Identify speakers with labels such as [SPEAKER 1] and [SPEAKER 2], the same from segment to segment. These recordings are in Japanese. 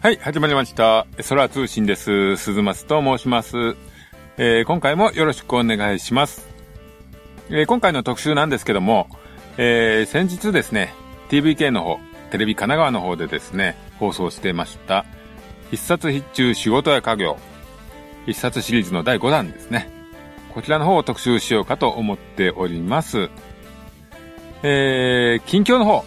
[SPEAKER 1] はい、始まりました。空通信です。鈴松と申します。えー今回もよろしくお願いします。えー今回の特集なんですけども、えー先日ですね、TVK の方、テレビ神奈川の方でですね、放送してました、必殺必中仕事や家業、必殺シリーズの第5弾ですね。こちらの方を特集しようかと思っております。えー近況の方、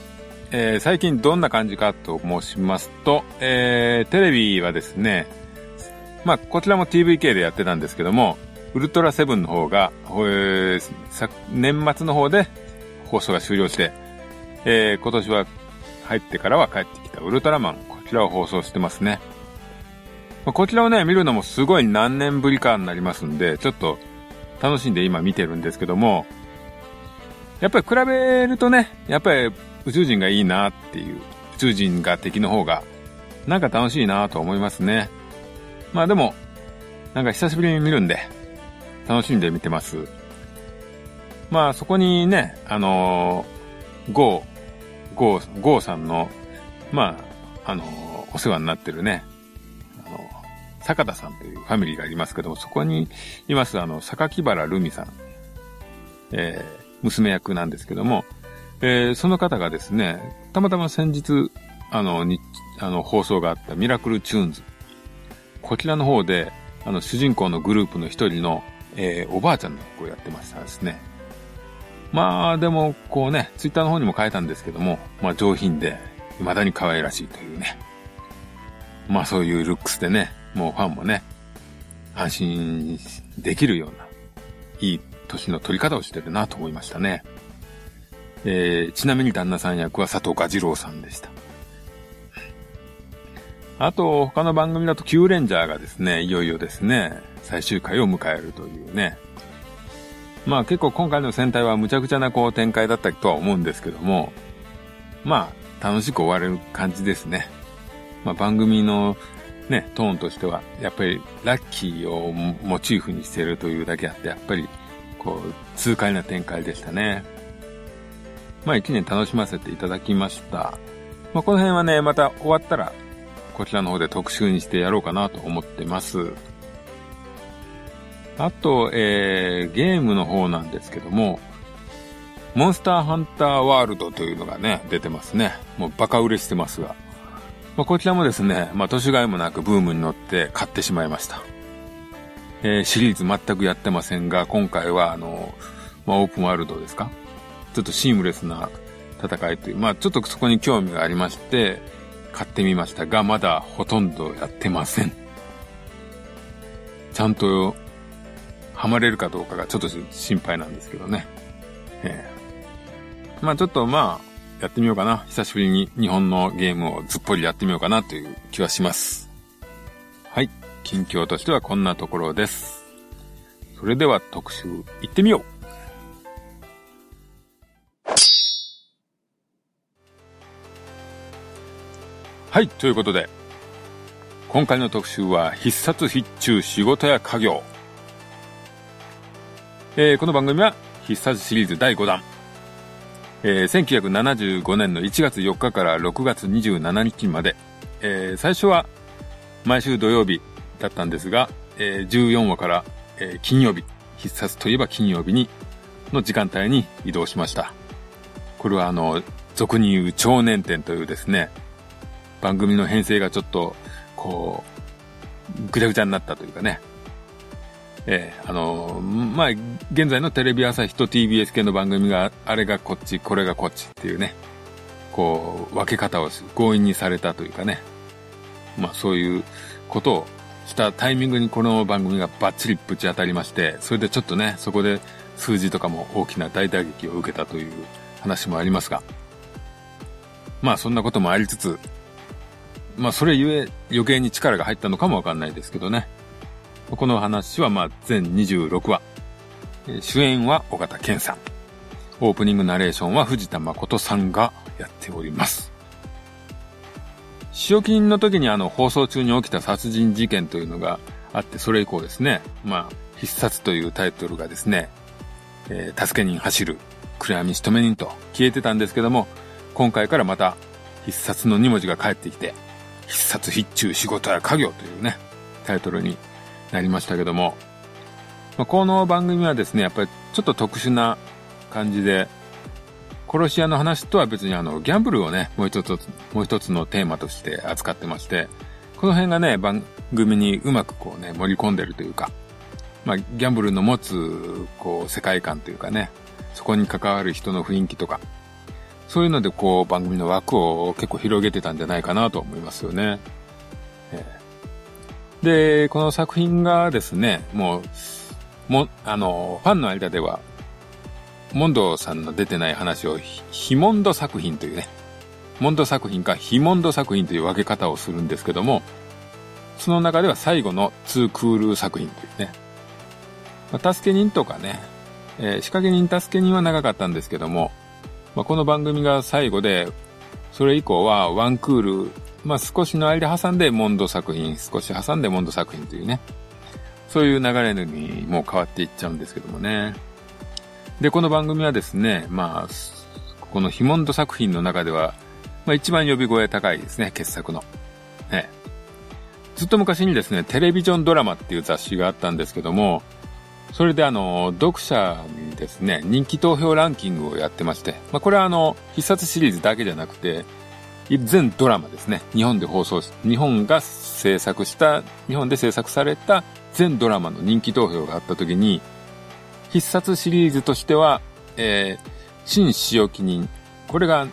[SPEAKER 1] えー最近どんな感じかと申しますと、えーテレビはですね、まあ、こちらも TVK でやってたんですけども、ウルトラセブンの方が、えー年末の方で放送が終了して、えー今年は入ってからは帰ってきたウルトラマン、こちらを放送してますね。まあこちらをね、見るのもすごい何年ぶりかになりますんで、ちょっと楽しんで今見てるんですけども、やっぱり比べるとね、やっぱり宇宙人がいいなっていう、宇宙人が敵の方が、なんか楽しいなと思いますね。まあでも、なんか久しぶりに見るんで、楽しんで見てます。まあそこにね、あのー、ゴー、ゴー、ゴーさんの、まあ、あのーお世話になってるね、あの、坂田さんというファミリーがありますけども、そこにいます、あの、榊原ルミさん、えー娘役なんですけども、えーその方がですね、たまたま先日、あの、に、あの、放送があったミラクルチューンズ。こちらの方で、あの、主人公のグループの一人の、えーおばあちゃんの役をやってましたですね。まあ、でも、こうね、ツイッターの方にも書いたんですけども、まあ、上品で、未だに可愛らしいというね。まあ、そういうルックスでね、もうファンもね、安心できるような、いい年の取り方をしてるなと思いましたね。えーちなみに旦那さん役は佐藤蛾次郎さんでした。あと、他の番組だと Q レンジャーがですね、いよいよですね、最終回を迎えるというね。まあ結構今回の戦隊は無茶苦茶なこう展開だったとは思うんですけども、まあ楽しく終われる感じですね。まあ番組のね、トーンとしては、やっぱりラッキーをモチーフにしてるというだけあって、やっぱりこう、痛快な展開でしたね。まあ一年楽しませていただきました。まあこの辺はね、また終わったら、こちらの方で特集にしてやろうかなと思ってます。あと、えー、ゲームの方なんですけども、モンスターハンターワールドというのがね、出てますね。もうバカ売れしてますが。まあ、こちらもですね、まあ、年がいもなくブームに乗って買ってしまいました。えーシリーズ全くやってませんが、今回はあの、まあ、オープンワールドですか？ちょっとシームレスな戦いという、まあ、ちょっとそこに興味がありまして、買ってみましたが、まだほとんどやってません。ちゃんと、ハマれるかどうかがちょっと心配なんですけどね。ええまあちょっとまあ、やってみようかな。久しぶりに日本のゲームをずっぽりやってみようかなという気はします。近況としてはこんなところです。それでは特集行ってみようはい、ということで、今回の特集は必殺必中仕事や家業。えーこの番組は必殺シリーズ第5弾。えー1975年の1月4日から6月27日まで、えー最初は毎週土曜日だったんですが、えー14話から、えー金曜日、必殺といえば金曜日に、の時間帯に移動しました。これはあの、俗に言う超年点というですね、番組の編成がちょっと、こう、ぐちゃぐちゃになったというかね。ええあの、まあ、現在のテレビ朝日と TBS 系の番組が、あれがこっち、これがこっちっていうね、こう、分け方を強引にされたというかね。まあ、そういうことをしたタイミングにこの番組がバッチリぶち当たりまして、それでちょっとね、そこで数字とかも大きな大打撃を受けたという話もありますが。まあ、そんなこともありつつ、まあ、それゆえ余計に力が入ったのかもわかんないですけどね。この話はまあ全26話。え主演は尾形健さん。オープニングナレーションは藤田誠さんがやっております。塩金の時にあの放送中に起きた殺人事件というのがあって、それ以降ですね、まあ、必殺というタイトルがですね、えー助け人走る、暗闇仕留め人と消えてたんですけども、今回からまた必殺の2文字が返ってきて、必殺必中仕事や家業というね、タイトルになりましたけども、まあ、この番組はですね、やっぱりちょっと特殊な感じで、殺し屋の話とは別にあの、ギャンブルをね、もう一つ、もう一つのテーマとして扱ってまして、この辺がね、番組にうまくこうね、盛り込んでるというか、まあ、ギャンブルの持つ、こう、世界観というかね、そこに関わる人の雰囲気とか、そういうのでこう、番組の枠を結構広げてたんじゃないかなと思いますよね。で、この作品がですね、もう、も、あの、ファンの間では、モンドさんの出てない話を、ヒモンド作品というね、モンド作品かヒモンド作品という分け方をするんですけども、その中では最後のツークール作品というね、まあ、助け人とかね、えー、仕掛け人助け人は長かったんですけども、まあ、この番組が最後で、それ以降はワンクール、まあ、少しの間挟んでモンド作品、少し挟んでモンド作品というね、そういう流れにもう変わっていっちゃうんですけどもね。で、この番組はですね、まあ、このヒモンド作品の中では、まあ一番呼び声高いですね、傑作の。ね。ずっと昔にですね、テレビジョンドラマっていう雑誌があったんですけども、それであの、読者にですね、人気投票ランキングをやってまして、まあこれはあの、必殺シリーズだけじゃなくて、全ドラマですね。日本で放送し、日本が制作した、日本で制作された全ドラマの人気投票があった時に、必殺シリーズとしては、えー、新使用記人。これが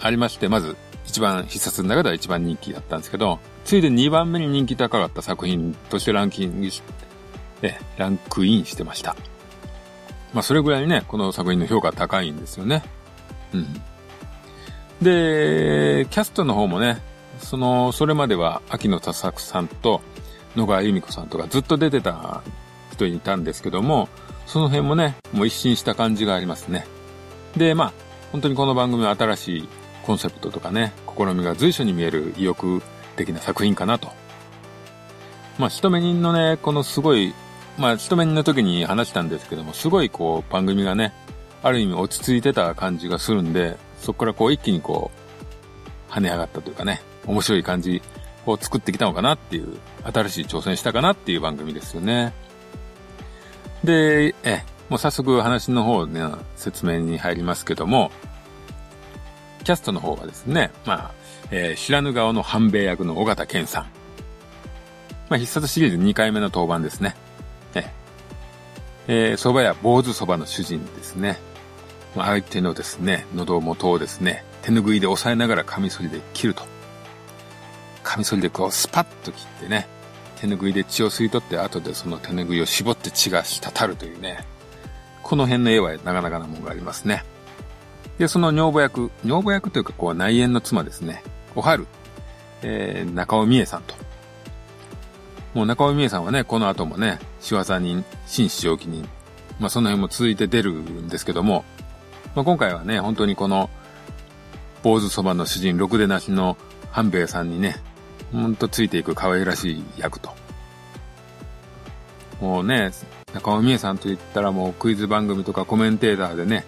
[SPEAKER 1] ありまして、まず、一番、必殺の中では一番人気だったんですけど、ついで2番目に人気高かった作品としてランキングし、え、ランクインしてました。まあ、それぐらいね、この作品の評価高いんですよね。うん。で、キャストの方もね、その、それまでは秋野田作さんと野川由美子さんとかずっと出てた人いたんですけども、その辺もね、もう一新した感じがありますね。で、まあ、本当にこの番組は新しいコンセプトとかね、試みが随所に見える意欲的な作品かなと。まあ、一目人のね、このすごい、まあ、一目人の時に話したんですけども、すごいこう、番組がね、ある意味落ち着いてた感じがするんで、そこからこう一気にこう、跳ね上がったというかね、面白い感じを作ってきたのかなっていう、新しい挑戦したかなっていう番組ですよね。で、え、もう早速話の方ね、説明に入りますけども、キャストの方はですね、まあ、えー、知らぬ顔の半兵衛役の尾形健さん。まあ、必殺シリーズ2回目の登板ですね。え、えー、蕎麦屋坊主蕎麦の主人ですね。まあ、相手のですね、喉元をですね、手拭いで押さえながらカミソリで切ると。カミソリでこうスパッと切ってね、手拭いで血を吸い取って後でその手拭いを絞って血が滴るというね、この辺の絵はなかなかなものがありますね。で、その女房役、女房役というかこう内縁の妻ですね、おはる、えー、中尾美恵さんと。もう中尾美恵さんはね、この後もね、仕業人、新使用記人、まあその辺も続いて出るんですけども、まあ今回はね、本当にこの、坊主そばの主人、ろくでなしの半兵衛さんにね、ほんとついていく可愛らしい役と。もうね、中尾美恵さんと言ったらもうクイズ番組とかコメンテーターでね、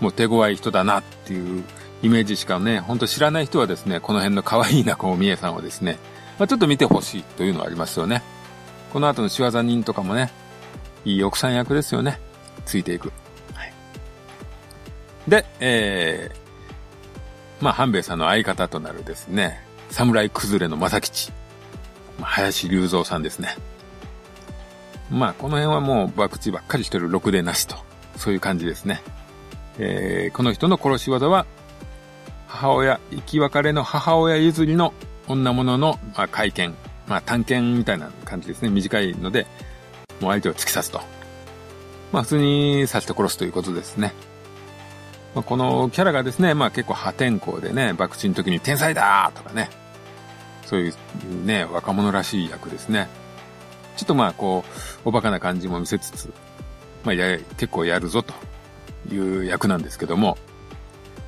[SPEAKER 1] もう手強い人だなっていうイメージしかね、ほんと知らない人はですね、この辺の可愛い中尾美恵さんをですね、まあ、ちょっと見てほしいというのはありますよね。この後の仕業人とかもね、いい奥さん役ですよね。ついていく。はい。で、えー、まあ、半兵衛さんの相方となるですね、侍崩れの正吉。林隆三さんですね。まあ、この辺はもう、博打ばっかりしてるろくでなしと。そういう感じですね。えー、この人の殺し技は、母親、生き別れの母親譲りの女物の、まあ、会見、まあ、探検みたいな感じですね。短いので、もう相手を突き刺すと。まあ、普通に刺して殺すということですね。まあ、このキャラがですね、まあ結構破天荒でね、博打の時に天才だとかね、そういうね、若者らしい役ですね。ちょっとまあこう、おバカな感じも見せつつ、まあや、結構やるぞという役なんですけども、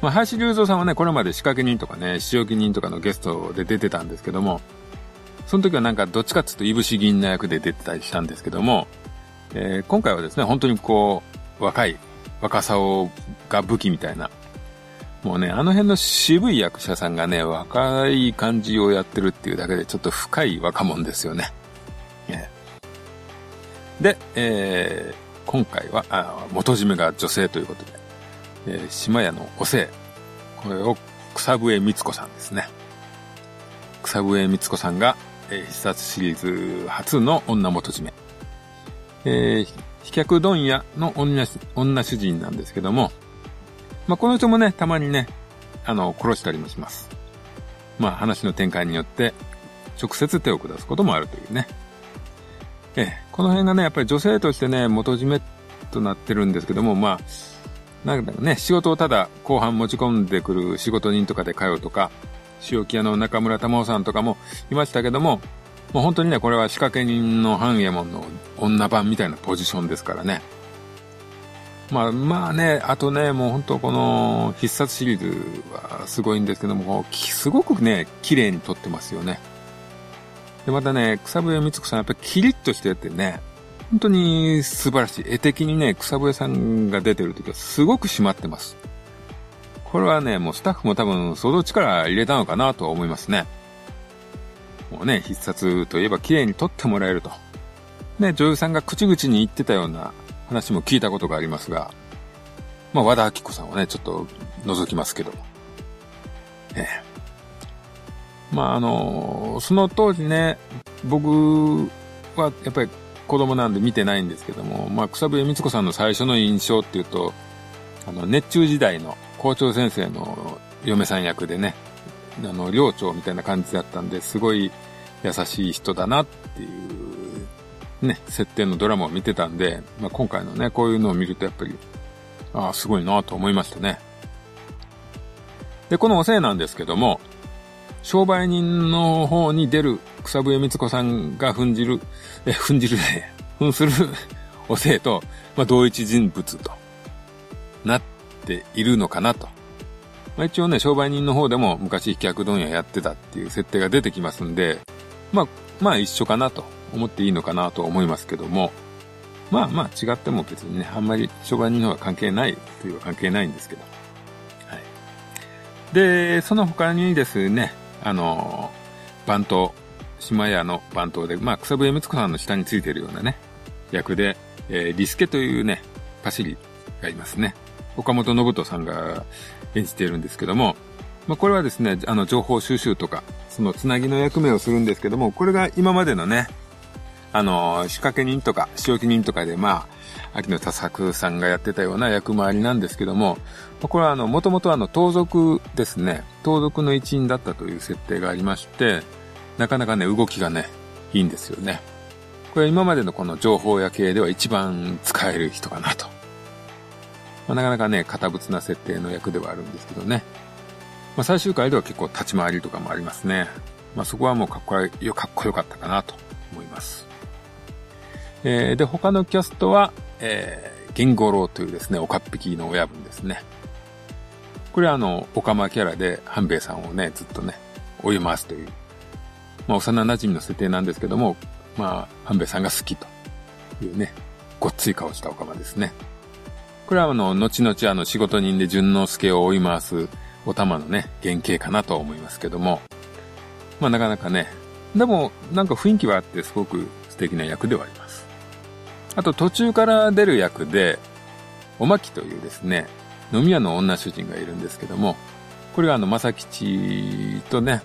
[SPEAKER 1] まあ、林隆三さんはね、これまで仕掛け人とかね、仕置き人とかのゲストで出てたんですけども、その時はなんかどっちかっていうといぶし銀な役で出てたりしたんですけども、えー、今回はですね、本当にこう、若い若さをが武器みたいな、もうね、あの辺の渋い役者さんがね、若い感じをやってるっていうだけでちょっと深い若者ですよね。で、えー、今回は、あ元締めが女性ということで、えー、島屋のおせい。これを草笛光子さんですね。草笛光子さんが、えー、必殺シリーズ初の女元締め。えー、飛脚問屋の、女主人なんですけども、まあ、この人もね、たまにね、あの、殺したりもします。まあ、話の展開によって、直接手を下すこともあるというね。ええ、この辺がね、やっぱり女性としてね、元締めとなってるんですけども、まあ、なんかね、仕事をただ後半持ち込んでくる仕事人とかで通うとか、塩木屋の中村玉緒さんとかもいましたけども、もう本当にね、これは仕掛け人の半右衛門の女版みたいなポジションですからね。まあまあね、あとね、もう本当この必殺シリーズはすごいんですけども、すごくね、綺麗に撮ってますよね。で、またね、草笛光子さんやっぱりキリッとしててね、本当に素晴らしい。絵的にね、草笛さんが出てる時はすごく締まってます。これはね、もうスタッフも多分相当力入れたのかなとは思いますね。もうね、必殺といえば綺麗に撮ってもらえると。ね、女優さんが口々に言ってたような話も聞いたことがありますが、まあ、和田明子さんをね、ちょっと覗きますけど。ええ。まあ、あの、その当時ね、僕はやっぱり子供なんで見てないんですけども、まあ、草笛光子さんの最初の印象っていうと、あの、熱中時代の校長先生の嫁さん役でね、あの、寮長みたいな感じだったんで、すごい優しい人だなっていうね、設定のドラマを見てたんで、まあ、今回のね、こういうのを見るとやっぱり、ああ、すごいなと思いましたね。で、このおせいなんですけども、商売人の方に出る草笛光子さんが踏んじる、え、踏んじるね、踏するおせいと、まあ、同一人物となっているのかなと。まあ、一応ね、商売人の方でも昔飛脚問屋やってたっていう設定が出てきますんで、まあ、まあ一緒かなと思っていいのかなと思いますけども、まあまあ違っても別にね、あんまり商売人の方が関係ないという関係ないんですけど。はい。で、その他にですね、あの、番頭、島屋の番頭で、まあ草笛光子さんの下についてるようなね、役で、えー、リスケというね、パシリがいますね。岡本信人さんが演じているんですけども、まあ、これはですね、あの、情報収集とか、そのつなぎの役目をするんですけども、これが今までのね、あの、仕掛け人とか、仕置き人とかで、まあ、秋野田作さんがやってたような役回りなんですけども、これはあの、もともとあの、盗賊ですね、盗賊の一員だったという設定がありまして、なかなかね、動きがね、いいんですよね。これ今までのこの情報屋系では一番使える人かなと。まあ、なかなかね、堅物な設定の役ではあるんですけどね。まあ、最終回では結構立ち回りとかもありますね。まあ、そこはもうかっこよかったかなと思います。えー、で、他のキャストは、えー、ゲンゴロウというですね、おかっぴきの親分ですね。これはあの、オカマキャラで、半兵衛さんをね、ずっとね、追い回すという、まあ、幼馴染の設定なんですけども、まあ、半兵衛さんが好きというね、ごっつい顔したオカマですね。これはあの、後々あの、仕事人で淳之介を追い回す、お玉のね、原型かなと思いますけども、まあなかなかね、でも、なんか雰囲気はあってすごく素敵な役ではあります。あと途中から出る役で、おまきというですね、飲み屋の女主人がいるんですけども、これがあの、正吉とね、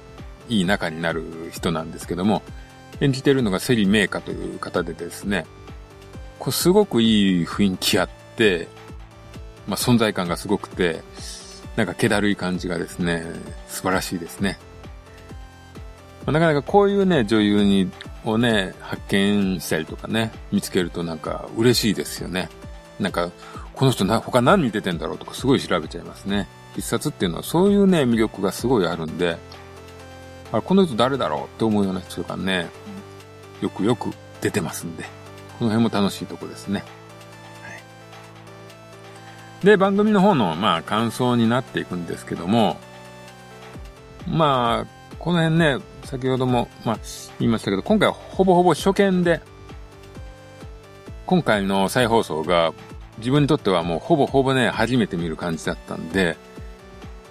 [SPEAKER 1] いい仲になる人なんですけども、演じてるのがセリメイカという方でですね、これすごくいい雰囲気あって、まあ、存在感がすごくて、なんか気だるい感じがですね、素晴らしいですね。まあ、なかなかこういうね、女優にをね、発見したりとかね、見つけるとなんか嬉しいですよね。なんか、この人な、他何見ててんだろうとかすごい調べちゃいますね。必殺っていうのはそういうね、魅力がすごいあるんで、あこの人誰だろうって思うような人がね、よくよく出てますんで、この辺も楽しいとこですね。はい。で、番組の方の、まあ、感想になっていくんですけども、まあ、この辺ね、先ほども、まあ、言いましたけど、今回はほぼほぼ初見で、今回の再放送が自分にとってはもうほぼほぼね、初めて見る感じだったんで、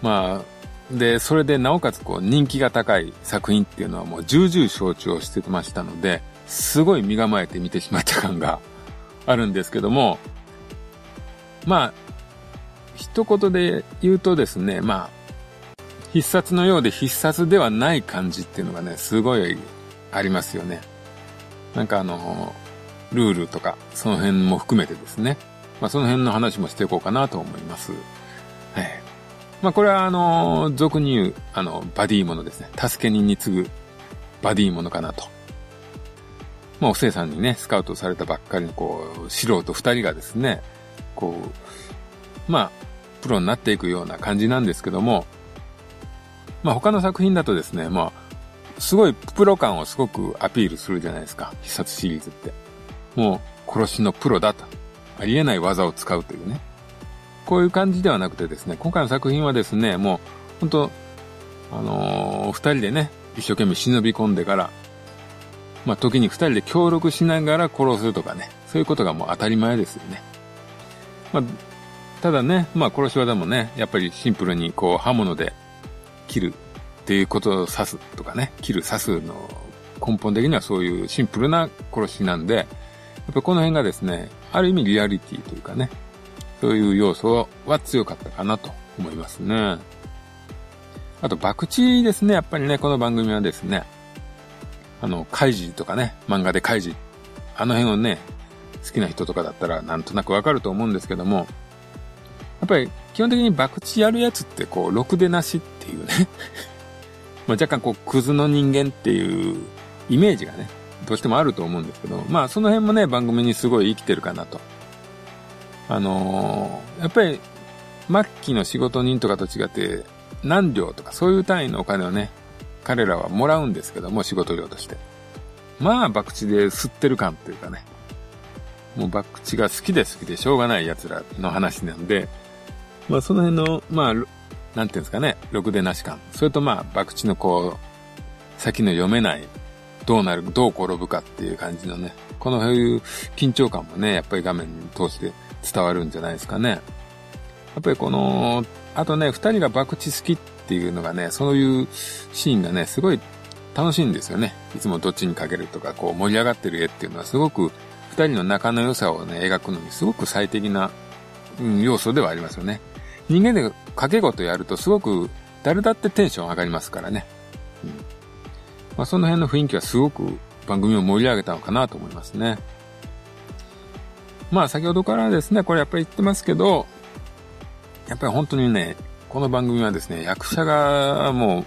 [SPEAKER 1] まあ、で、それでなおかつこう人気が高い作品っていうのはもう重々承知をしてましたので、すごい身構えて見てしまった感が あるんですけども、まあ、一言で言うとですね、まあ、必殺のようで必殺ではない感じっていうのがね、すごいありますよね。なんかあの、ルールとか、その辺も含めてですね。まあその辺の話もしていこうかなと思います。はい。まあこれはあの、俗に言う、あの、バディものですね。助け人に次ぐバディものかなと。まあおせいさんにね、スカウトされたばっかりのこう、素人二人がですね、こう、まあ、プロになっていくような感じなんですけども、まあ他の作品だとですね、まあ、すごいプロ感をすごくアピールするじゃないですか。必殺シリーズって。もう殺しのプロだと。ありえない技を使うというね。こういう感じではなくてですね、今回の作品はですね、もう、本当あのー、二人でね、一生懸命忍び込んでから、まあ、時に二人で協力しながら殺すとかね、そういうことがもう当たり前ですよね。まあ、ただね、まあ、殺し技もね、やっぱりシンプルにこう、刃物で切るっていうことを指すとかね、切る刺すの根本的にはそういうシンプルな殺しなんで、やっぱこの辺がですね、ある意味リアリティというかね、そういう要素は強かったかなと思いますね。あと、博打ですね。やっぱりね、この番組はですね、あの、カイジとかね、漫画でカイジ、あの辺をね、好きな人とかだったらなんとなくわかると思うんですけども、やっぱり基本的に博打やるやつってこう、ろくでなしっていうね まあ若干こう、クズの人間っていうイメージがね、どうしてもあると思うんですけど、まあその辺もね、番組にすごい生きてるかなと。あのー、やっぱり、末期の仕事人とかと違って、何両とかそういう単位のお金をね、彼らはもらうんですけども、仕事量として。まあ、博打で吸ってる感というかね。もう博打が好きで好きでしょうがない奴らの話なんで、まあその辺の、まあ、なんていうんですかね、ろくでなし感。それとまあ、博打のこう、先の読めない、どうなる、どう転ぶかっていう感じのね、このいう緊張感もね、やっぱり画面通して伝わるんじゃないですかね。やっぱりこの、あとね、二人が博打好きっていうのがね、そういうシーンがね、すごい楽しいんですよね。いつもどっちにかけるとか、こう盛り上がってる絵っていうのはすごく二人の仲の良さをね、描くのにすごく最適な、うん、要素ではありますよね。人間で掛け事やるとすごく誰だってテンション上がりますからね。うん。まあその辺の雰囲気はすごく番組を盛り上げたのかなと思いますね。まあ先ほどからですね、これやっぱり言ってますけど、やっぱり本当にね、この番組はですね、役者がも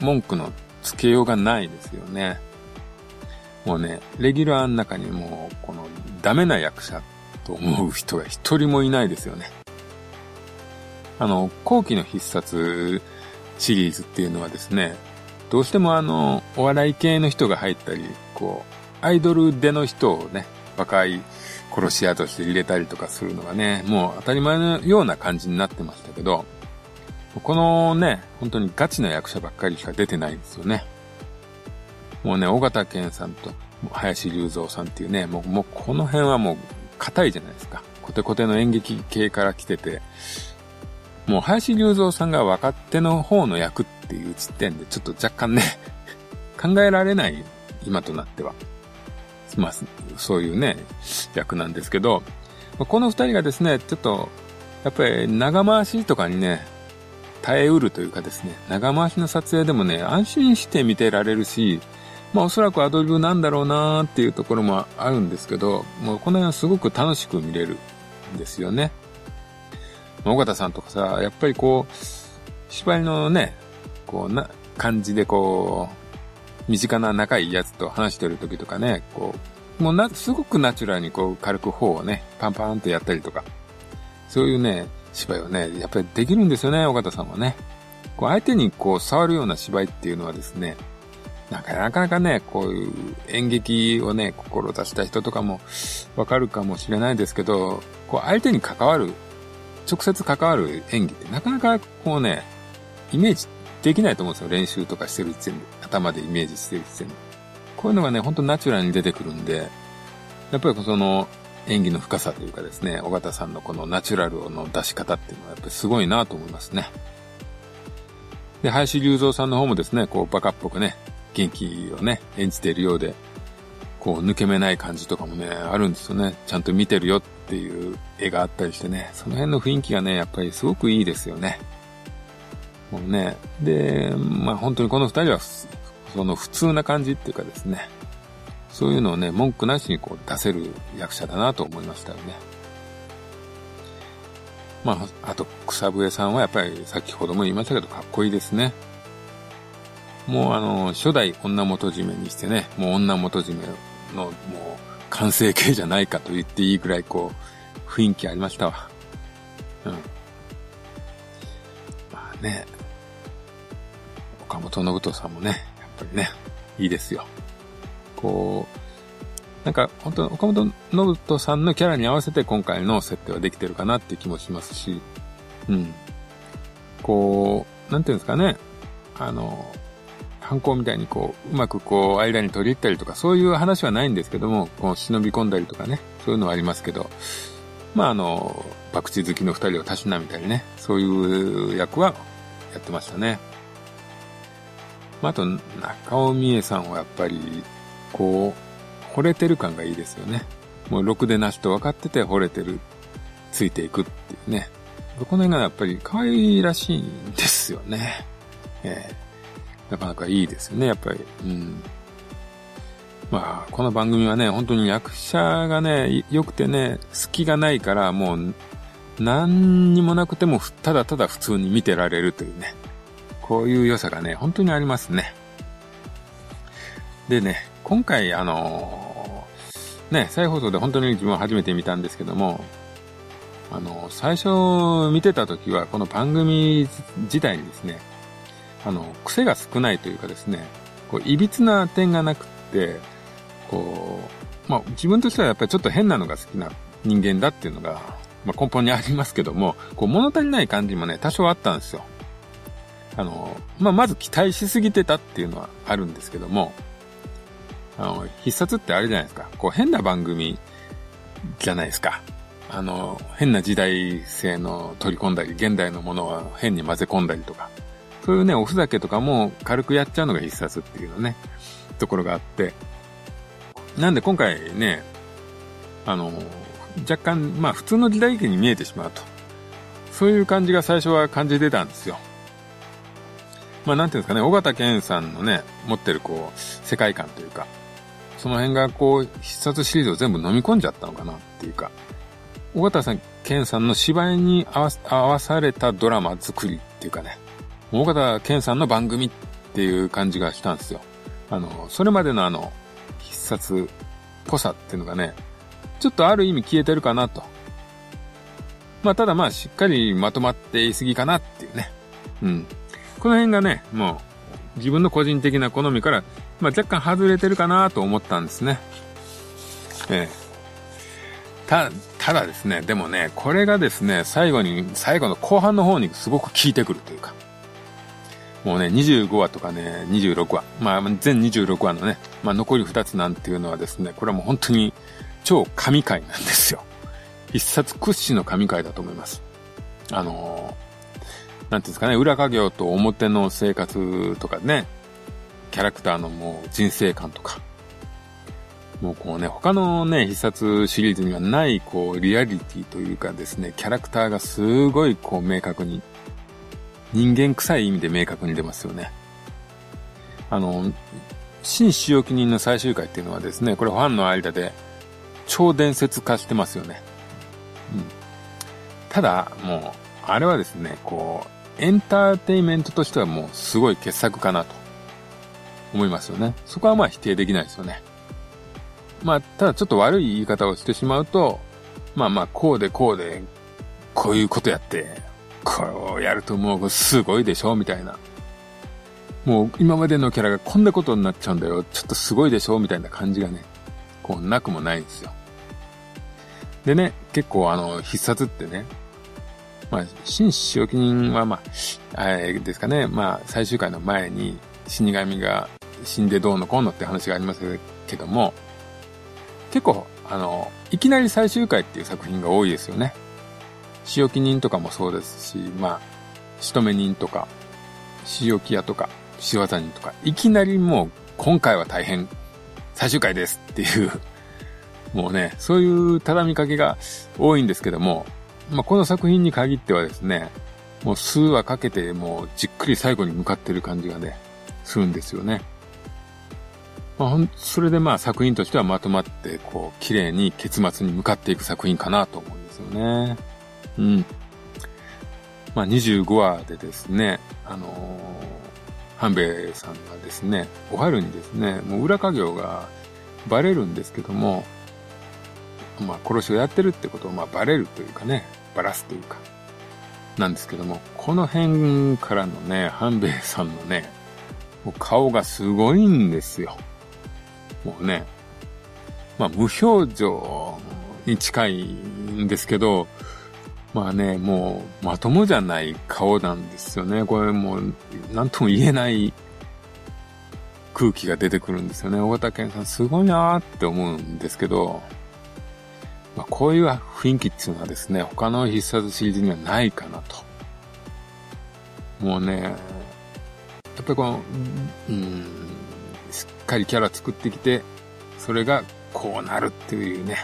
[SPEAKER 1] う文句のつけようがないですよね。もうね、レギュラーの中にもう、このダメな役者と思う人が一人もいないですよね。あの、後期の必殺シリーズっていうのはですね、どうしてもあの、お笑い系の人が入ったり、こう、アイドルでの人をね、若い殺し屋として入れたりとかするのがね、もう当たり前のような感じになってましたけど、このね、本当にガチな役者ばっかりしか出てないんですよね。もうね、尾形健さんと林隆三さんっていうね、もう、もうこの辺はもう硬いじゃないですか。コテコテの演劇系から来てて、もう林隆三さんが若手の方の役っていう時点でちょっと若干ね 考えられない今となっては。まあ、そういうね、役なんですけど、この二人がですね、ちょっと、やっぱり長回しとかにね、耐えうるというかですね、長回しの撮影でもね、安心して見てられるし、まあおそらくアドリブなんだろうなーっていうところもあるんですけど、もうこの辺はすごく楽しく見れるんですよね。尾形さんとかさ、やっぱりこう、芝居のね、こうな、感じでこう、身近な仲いいやつと話してる時とかね、こう、もうな、すごくナチュラルにこう軽く頬をね、パンパンってやったりとか、そういうね、芝居をね、やっぱりできるんですよね、尾形さんはね。こう相手にこう触るような芝居っていうのはですね、なかなかね、こういう演劇をね、志した人とかもわかるかもしれないですけど、こう相手に関わる、直接関わる演技ってなかなかこうね、イメージできないと思うんですよ。練習とかしてる時点で。頭でイメージしてる時点で。こういうのがね、ほんとナチュラルに出てくるんで、やっぱりその演技の深さというかですね、尾形さんのこのナチュラルの出し方っていうのはやっぱりすごいなと思いますね。で、林隆三さんの方もですね、こう、バカっぽくね、元気をね、演じているようで、こう、抜け目ない感じとかもね、あるんですよね。ちゃんと見てるよっていう絵があったりしてね、その辺の雰囲気がね、やっぱりすごくいいですよね。もうね、で、まあ本当にこの二人は、その普通な感じっていうかですね、そういうのをね、文句なしにこう出せる役者だなと思いましたよね。まあ、あと草笛さんはやっぱり先ほども言いましたけどかっこいいですね。もうあの、初代女元締めにしてね、もう女元締めのもう完成形じゃないかと言っていいくらいこう、雰囲気ありましたわ。うん。まあね、岡本信人さんもね、やっぱりね、いいですよ。こう、なんか本当岡本信人さんのキャラに合わせて今回の設定はできてるかなっていう気もしますし、うん。こう、なんていうんですかね、あの、犯行みたいにこう、うまくこう、間に取り入ったりとか、そういう話はないんですけども、こう、忍び込んだりとかね、そういうのはありますけど、まああの、パクチー好きの二人をたしなみたいにね、そういう役はやってましたね。まあ、あと、中尾美恵さんはやっぱり、こう、惚れてる感がいいですよね。もう、ろくでなしと分かってて惚れてる、ついていくっていうね。この辺がやっぱり可愛らしいんですよね。えーなかなかいいですよね、やっぱり。うん。まあ、この番組はね、本当に役者がね、良くてね、隙がないから、もう、何にもなくても、ただただ普通に見てられるというね。こういう良さがね、本当にありますね。でね、今回、あのー、ね、再放送で本当に自分は初めて見たんですけども、あのー、最初見てた時は、この番組自体にですね、あの、癖が少ないというかですね、こう、いびつな点がなくって、こう、まあ、自分としてはやっぱりちょっと変なのが好きな人間だっていうのが、まあ、根本にありますけども、こう、物足りない感じもね、多少あったんですよ。あの、まあ、まず期待しすぎてたっていうのはあるんですけども、あの、必殺ってあれじゃないですか。こう、変な番組じゃないですか。あの、変な時代性の取り込んだり、現代のものは変に混ぜ込んだりとか。そういうね、おふざけとかも軽くやっちゃうのが必殺っていうのね、ところがあって。なんで今回ね、あの、若干、まあ普通の時代劇に見えてしまうと。そういう感じが最初は感じてたんですよ。まあなんていうんですかね、尾形健さんのね、持ってるこう、世界観というか、その辺がこう、必殺シリーズを全部飲み込んじゃったのかなっていうか、尾形さん、健さんの芝居に合わ合わされたドラマ作りっていうかね、大方健さんの番組っていう感じがしたんですよ。あの、それまでのあの、必殺っぽさっていうのがね、ちょっとある意味消えてるかなと。まあ、ただまあ、しっかりまとまっていすぎかなっていうね。うん。この辺がね、もう、自分の個人的な好みから、まあ、若干外れてるかなと思ったんですね。ええ。た、ただですね、でもね、これがですね、最後に、最後の後半の方にすごく効いてくるというか。もうね、25話とかね、26話。まあ、全26話のね、まあ、残り2つなんていうのはですね、これはもう本当に超神回なんですよ。必殺屈指の神回だと思います。あのー、なんていうんですかね、裏家業と表の生活とかね、キャラクターのもう人生観とか、もうこうね、他のね、必殺シリーズにはない、こう、リアリティというかですね、キャラクターがすごい、こう、明確に人間臭い意味で明確に出ますよね。あの、新使用記人の最終回っていうのはですね、これファンの間で超伝説化してますよね。うん。ただ、もう、あれはですね、こう、エンターテイメントとしてはもうすごい傑作かなと思いますよね。そこはまあ否定できないですよね。まあ、ただちょっと悪い言い方をしてしまうと、まあまあ、こうでこうで、こういうことやって、これをやるともうすごいでしょみたいな。もう今までのキャラがこんなことになっちゃうんだよ。ちょっとすごいでしょみたいな感じがね、こうなくもないんですよ。でね、結構あの、必殺ってね、まあ、新使用人はまあ、あれですかね、まあ、最終回の前に死神が死んでどうのこうのって話がありますけども、結構、あの、いきなり最終回っていう作品が多いですよね。仕置き人とかもそうですし、まあ、仕留め人とか、仕置き屋とか、仕業人とか、いきなりもう、今回は大変、最終回ですっていう もうね、そういう畳みかけが多いんですけども、まあ、この作品に限ってはですね、もう数話かけてもうじっくり最後に向かってる感じがね、するんですよね。まあ、それでまあ作品としてはまとまって、こう、綺麗に結末に向かっていく作品かなと思うんですよね。うん。まあ、25話でですね、あのー、半兵衛さんがですね、お春にですね、もう裏稼業がバレるんですけども、まあ、殺しをやってるってことを、まあ、バレるというかね、バラすというか、なんですけども、この辺からのね、半兵衛さんのね、もう顔がすごいんですよ。もうね、まあ、無表情に近いんですけど、まあね、もう、まともじゃない顔なんですよね。これもう、なんとも言えない空気が出てくるんですよね。大型健さんすごいなーって思うんですけど、まあ、こういう雰囲気っていうのはですね、他の必殺シリーズにはないかなと。もうね、やっぱりこの、うん、しっかりキャラ作ってきて、それがこうなるっていうね、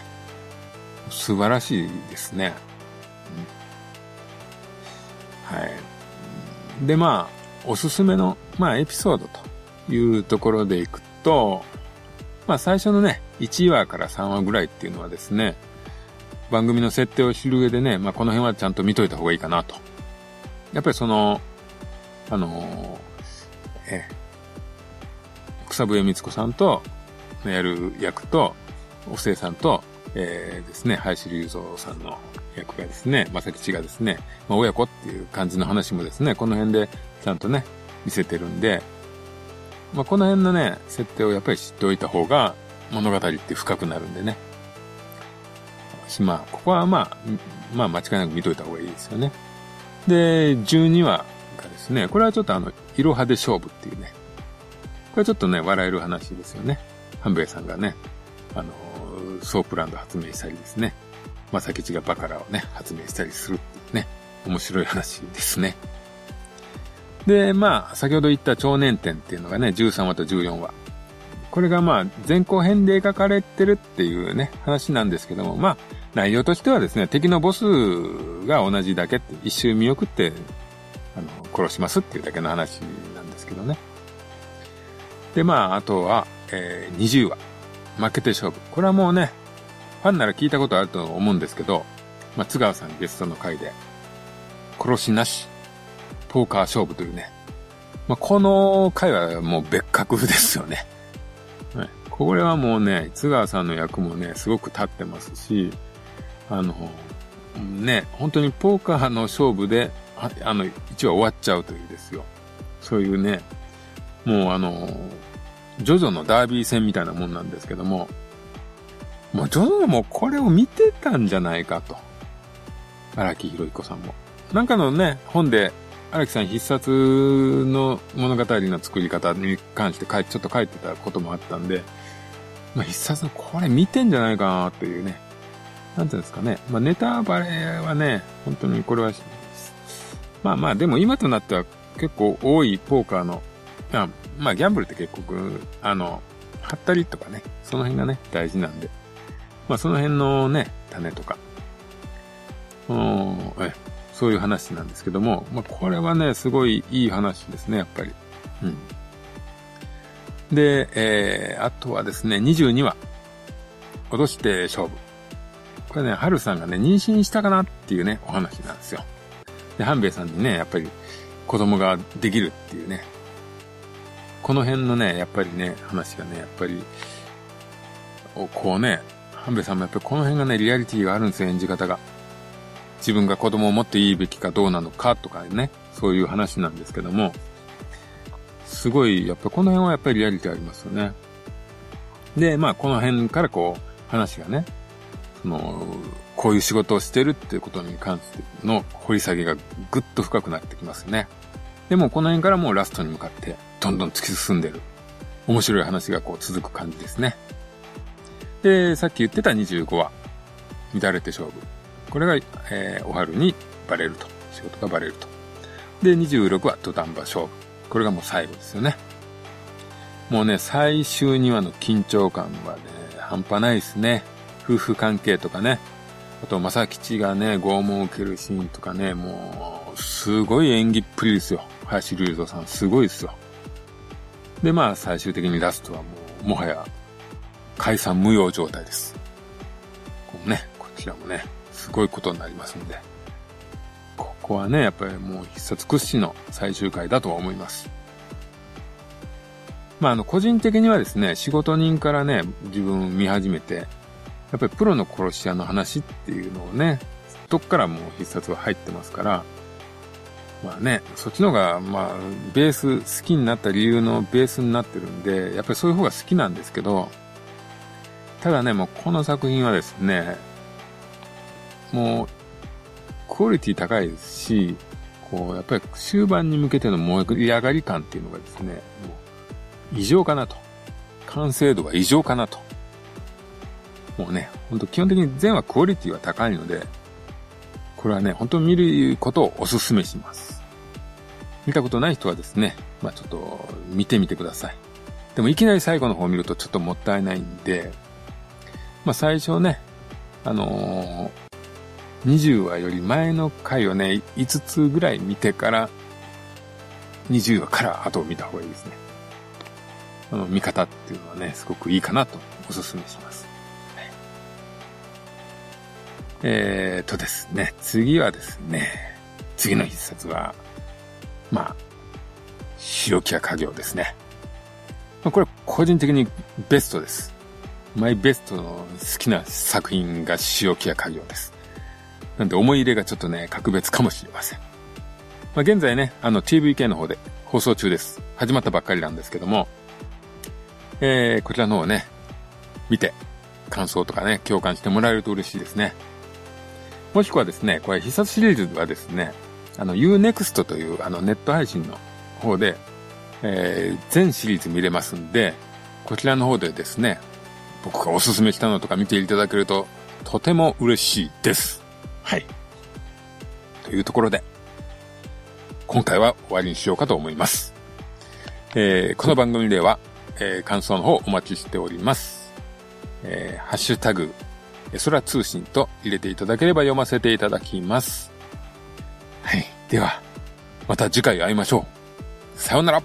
[SPEAKER 1] 素晴らしいですね。はい。で、まあ、おすすめの、まあ、エピソードというところでいくと、まあ、最初のね、1話から3話ぐらいっていうのはですね、番組の設定を知る上でね、まあ、この辺はちゃんと見といた方がいいかなと。やっぱりその、あの、え、草笛光子さんと、やる役と、おせいさんと、えー、ですね、林隆三さんの役がですね、まさきちがですね、まあ、親子っていう感じの話もですね、この辺でちゃんとね、見せてるんで、まあ、この辺のね、設定をやっぱり知っておいた方が、物語って深くなるんでね。しまあ、ここはまあ、まあ間違いなく見といた方がいいですよね。で、12話がですね、これはちょっとあの、いろはで勝負っていうね。これちょっとね、笑える話ですよね。半兵衛さんがね、あの、ソープランド発明したりですね。まさきちがバカラをね、発明したりするっていうね。面白い話ですね。で、まあ、先ほど言った超年展っていうのがね、13話と14話。これがまあ、前後編で描かれてるっていうね、話なんですけども、まあ、内容としてはですね、敵のボスが同じだけって、一周見送って、あの、殺しますっていうだけの話なんですけどね。で、まあ、あとは、えー、20話。負けて勝負。これはもうね、ファンなら聞いたことあると思うんですけど、まあ、津川さんゲストの回で、殺しなし、ポーカー勝負というね。まあ、この回はもう別格ですよね。はい、これはもうね、津川さんの役もね、すごく立ってますし、あの、ね、本当にポーカーの勝負で、ああの、一話終わっちゃうというですよ。そういうね、もうあの、ジョジョのダービー戦みたいなもんなんですけども、もうジョジョもこれを見てたんじゃないかと。荒木博彦さんも。なんかのね、本で、荒木さん必殺の物語の作り方に関して書いてちょっと書いてたこともあったんで、まあ必殺のこれ見てんじゃないかなっていうね。なんていうんですかね。まあ、ネタバレはね、本当にこれは、まあまあ、でも今となっては結構多いポーカーの、まあ、ギャンブルって結構、あの、はったりとかね、その辺がね、大事なんで。まあ、その辺のね、種とか、えそういう話なんですけども、まあ、これはね、すごいいい話ですね、やっぱり。うん。で、えー、あとはですね、22話。脅して勝負。これね、春さんがね、妊娠したかなっていうね、お話なんですよ。で、半兵衛さんにね、やっぱり子供ができるっていうね。この辺のね、やっぱりね、話がね、やっぱり、こうね、半兵衛さんもやっぱりこの辺がね、リアリティがあるんですよ、演じ方が。自分が子供を持っていいべきかどうなのかとかね、そういう話なんですけども、すごい、やっぱこの辺はやっぱりリアリティありますよね。で、まあこの辺からこう、話がね、その、こういう仕事をしてるっていうことに関しての掘り下げがぐっと深くなってきますね。でもこの辺からもうラストに向かってどんどん突き進んでる。面白い話がこう続く感じですね。で、さっき言ってた25話。乱れて勝負。これが、えー、お春にバレると。仕事がバレると。で、26話、土壇場勝負。これがもう最後ですよね。もうね、最終2話の緊張感はね、半端ないですね。夫婦関係とかね。あと、正吉がね、拷問を受けるシーンとかね、もう、すごい演技っぷりですよ。林隆三さん、すごいですよ。で、まあ、最終的にラストはもう、もはや、解散無用状態です。このね、こちらもね、すごいことになりますんで。ここはね、やっぱりもう必殺屈指の最終回だとは思います。まあ、あの、個人的にはですね、仕事人からね、自分を見始めて、やっぱりプロの殺し屋の話っていうのをね、どっからもう必殺は入ってますから、まあね、そっちの方が、まあ、ベース、好きになった理由のベースになってるんで、やっぱりそういう方が好きなんですけど、ただね、もうこの作品はですね、もう、クオリティ高いですし、こう、やっぱり終盤に向けての盛り上がり感っていうのがですね、もう、異常かなと。完成度が異常かなと。もうね、ほんと基本的に全話クオリティは高いので、これはね、本当に見ることをお勧めします。見たことない人はですね、まあちょっと見てみてください。でもいきなり最後の方を見るとちょっともったいないんで、まあ最初ね、あのー、20話より前の回をね、5つぐらい見てから、20話から後を見た方がいいですね。あの、見方っていうのはね、すごくいいかなとお勧めします。えーとですね、次はですね、次の必殺は、まあ、白木屋家業ですね。これ個人的にベストです。マイベストの好きな作品が塩木屋家業です。なんで思い入れがちょっとね、格別かもしれません。まあ、現在ね、あの TVK の方で放送中です。始まったばっかりなんですけども、えー、こちらの方ね、見て、感想とかね、共感してもらえると嬉しいですね。もしくはですね、これ必殺シリーズはですね、あの Unext というあのネット配信の方で、えー、全シリーズ見れますんで、こちらの方でですね、僕がおすすめしたのとか見ていただけると、とても嬉しいです。はい。というところで、今回は終わりにしようかと思います。えー、この番組では、えー、感想の方お待ちしております。えー、ハッシュタグ、空通信と入れていただければ読ませていただきます。はい。では、また次回会いましょう。さようなら。